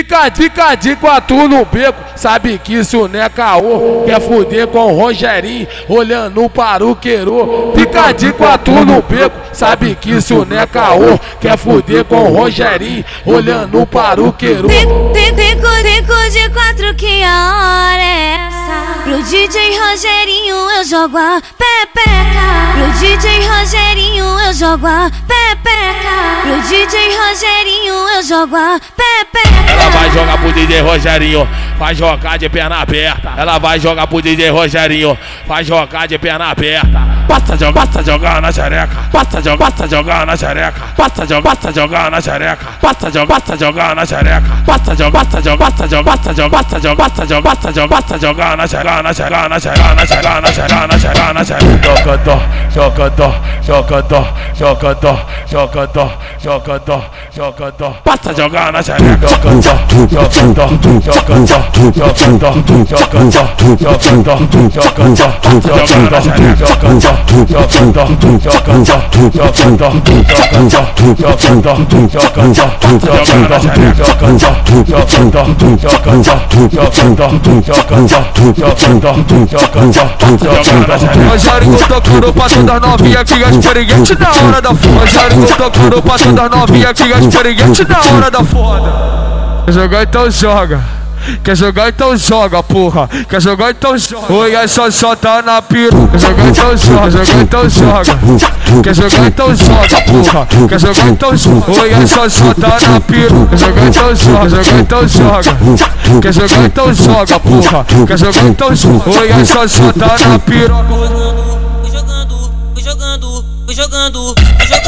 Fica, fica de quatro no beco, sabe que isso não é caô. Quer fuder com o Rogerinho, olhando para o queiro. Fica de quatro no beco, sabe que isso não é caô. Quer fuder com o Rogerinho, olhando para o queiro. Fico, fico de quatro que hora é essa? Pro DJ Rogerinho eu jogo a pepeca. Pro DJ Rogerinho eu jogo a pepeca. Pro DJ Rogerinho eu jogo a pepeca. Ela vai jogar pro DJ Rogerinho, vai jogar de perna aberta. Ela vai jogar pro DJ Rogerinho, vai jogar de perna aberta. Passa jogar, passa jogar na xereca. Passa jogar, passa jogar na xereca. Passa jogar, passa jogar na xereca. Passa jogar, passa jogar na xereca. Passa jogar, passa jogar, passa jogar, passa jogar, passa jogar, passa jogar, passa jogar, 잘하나 잘하나 잘하나 잘하나 잘하나 잘하나 잘하나 저것도 저것도 저것도 저것도 저것도 저것도 저것도 빠싸 저거나 잘하나 저것도 저것도 저것도 저것도 저것도 저것도 저것도 저것도 저거나 잘하나 저것도 저것도 저것도 저것도 저것도 저것도 저것도 저거나 잘하나 저것도 저것도 저것도 저것도 저것도 저것도 xereca. Rogerinho tocando pra toda novinha que é experiente na hora da foda. Rogerinho tocando pra toda novinha que é experiente na hora da foda. Jogar então joga. Quer jogar então joga, porra. Quer jogar então joga. Oi, é só tá na pira. Quer jogar então joga, jogar então joga. Quer jogar então joga, porra. Quer jogar então joga. Oi, é só tá na pira. Quer jogar então joga, jogar então joga. Quer jogar então joga, porra. Quer jogar então joga. Oi, é só tá na pira. Jogando, jogando, jogando,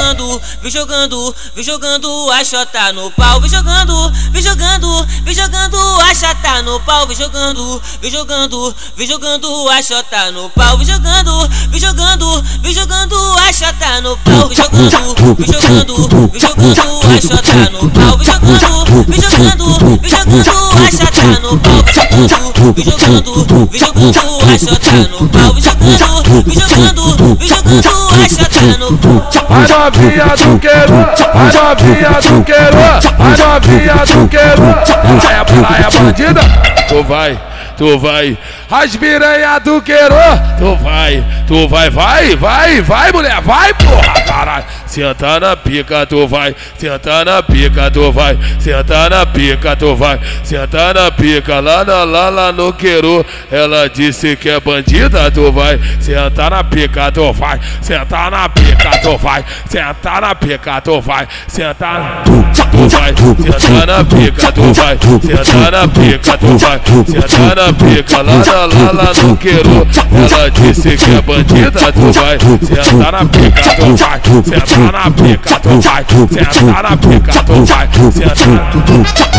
jogando, jogando, vem jogando a chota no pau, vem jogando, vem jogando, vem jogando a chata no pau, vem jogando, vem jogando, vem jogando a chota no pau, vem jogando, vem jogando, vem jogando a chata no pau, vem jogando, vem jogando, vem jogando a chota no pau, vem jogando, vem jogando, vem jogando a chata no pau, vem jogando, vem jogando, vem jogando a chota no pau, vem jogando, vem jogando, vem jogando a chata no pau. Novinha do queiro, a novinha do queiro, a novinha do queiro. É, é bandida, tu vai, tu vai. As piranha do queiro, tu vai, tu vai, vai, vai, vai, mulher, vai, porra, caralho. Senta na pica, tu vai, senta na pica, tu vai, senta na pica, tu vai, senta na pica, lá, na, lá, lá no queiro. Ela disse que é bandida, tu vai, senta na pica, tu vai, senta na pica, tu vai, senta na pica, tu vai, senta na tu vai, senta na pica, tu vai, senta na pica, tu vai, senta na pica, lá, lá, lá, lá no queiro. Ela disse que é bandida, tu vai, senta na pica, tu vai, senta na pica do pai, senta na pica do pai, senta na pica do pai.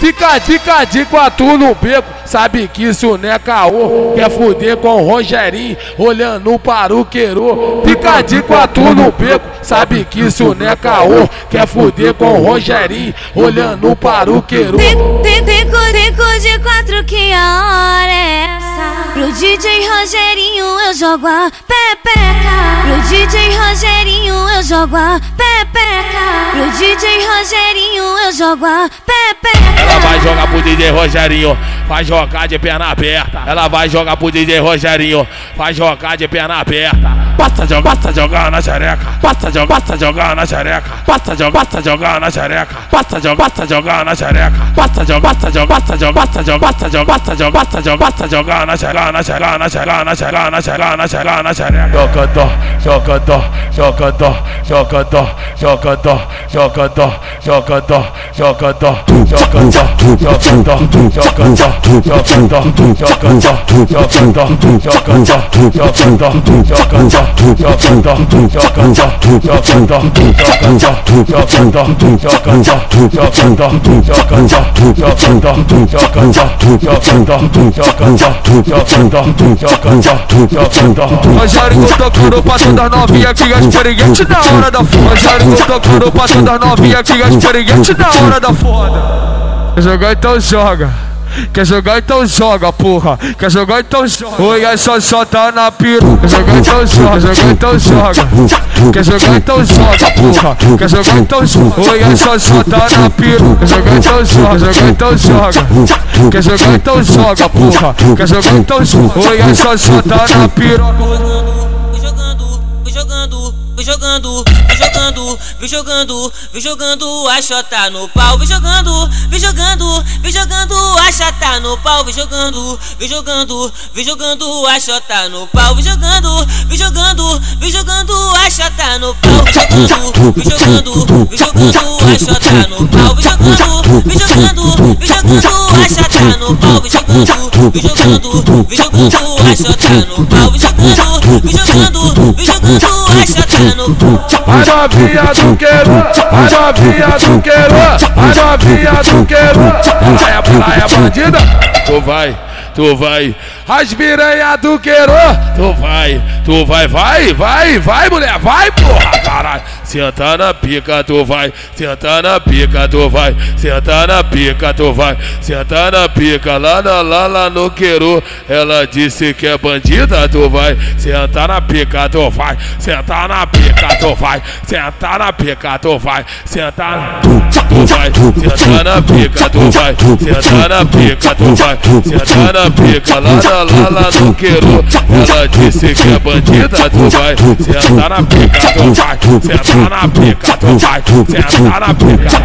Fica, fica de quatro no beco, sabe que isso não é caô. Quer fuder com o Rogerinho, olhando para o queiro. Fica de quatro no beco, sabe que isso não é caô. Quer fuder com o Rogerinho, olhando para o queiro. Fico, fico de quatro que a hora é DJ Rogerinho eu jogo a pepeca. Pro DJ Rogerinho eu jogo a pepeca. Pro DJ Rogerinho eu jogo a pepeca. Ela vai jogar pro DJ Rogerinho, vai jogar de perna aberta. Ela vai jogar pro DJ Rogerinho, vai jogar de perna aberta. Passa jogar, passa jogar na xereca. Passa jogar, passa jogar na xereca. Passa jogar, passa jogar na xereca. Passa jogar, passa jogar na xereca. Passa jogar, passa jogar, passa jogar, passa jogar, passa jogar, passa jogar, passa jogar, passa jogar na xereca, na xereca, na xereca, na xereca, na xereca, na xereca, na xereca. Jocadó, jocadó, jocadó, jocadó, jocadó, jocadó, jocadó, jocadó, jocadó, jocadó, jocadó, jocadó, jocadó, jocadó, jocadó, jocadó, jocadó, jocandó, jocandó, jocandó, jocandó, jocandó, jocandó, jocandó, jocandó, jocandó, jocandó, jocandó, jocandó, jocandó, jocandó. Rogério tocando o passo da novinha que as periguete na hora da foda. Rogério tocando o passo da novinha que as periguete na hora da foda. Jogar então joga. Quer jogar então joga, porra. Quer jogar então joga. Oi, a xoxota na pira. Quer jogar então joga, jogar então joga. Quer jogar então joga, porra. Quer jogar então joga. Oi, a xoxota na pira. Quer jogar então joga, jogar então joga. Quer jogar então joga, porra. Quer jogar então joga. Oi, a xoxota na pira. Vem jogando, vem jogando, vem jogando, vem jogando, vem jogando, vem jogando a chota no pau, vem jogando, vem jogando, vem jogando a chota no pau, vem jogando, vem jogando, vem jogando a chota no pau, vem jogando, vem jogando, vem jogando a chota no pau, vem jogando, vem jogando, jogando a no pau, vem jogando, vem jogando, vem jogando a pau, vem jogando, vem jogando, vem jogando a pau, vem jogando, vem jogando, vem jogando a no pau. A novinha do queiro, a novinha do queiro, a novinha do queiro. Ela é, ela é bandida. Tu vai, tu vai. As piranha do queiro, tu vai, tu vai, vai, vai, vai, mulher, vai, porra, caralho. Senta na pica, tu vai, senta na pica, tu vai, senta na pica, tu vai, senta na pica, lá, lá, lá, lá no queiro. Ela disse que é bandida, tu vai, senta na pica, tu vai, senta na pica, tu vai, senta na pica, tu vai, senta na tu vai, na pica, tu vai, senta na pica, tu vai, senta na pica, lá, lá, lá, lá no queiro. Ela disse que é bandida, tu vai, senta na pica, tu na pica, na pica.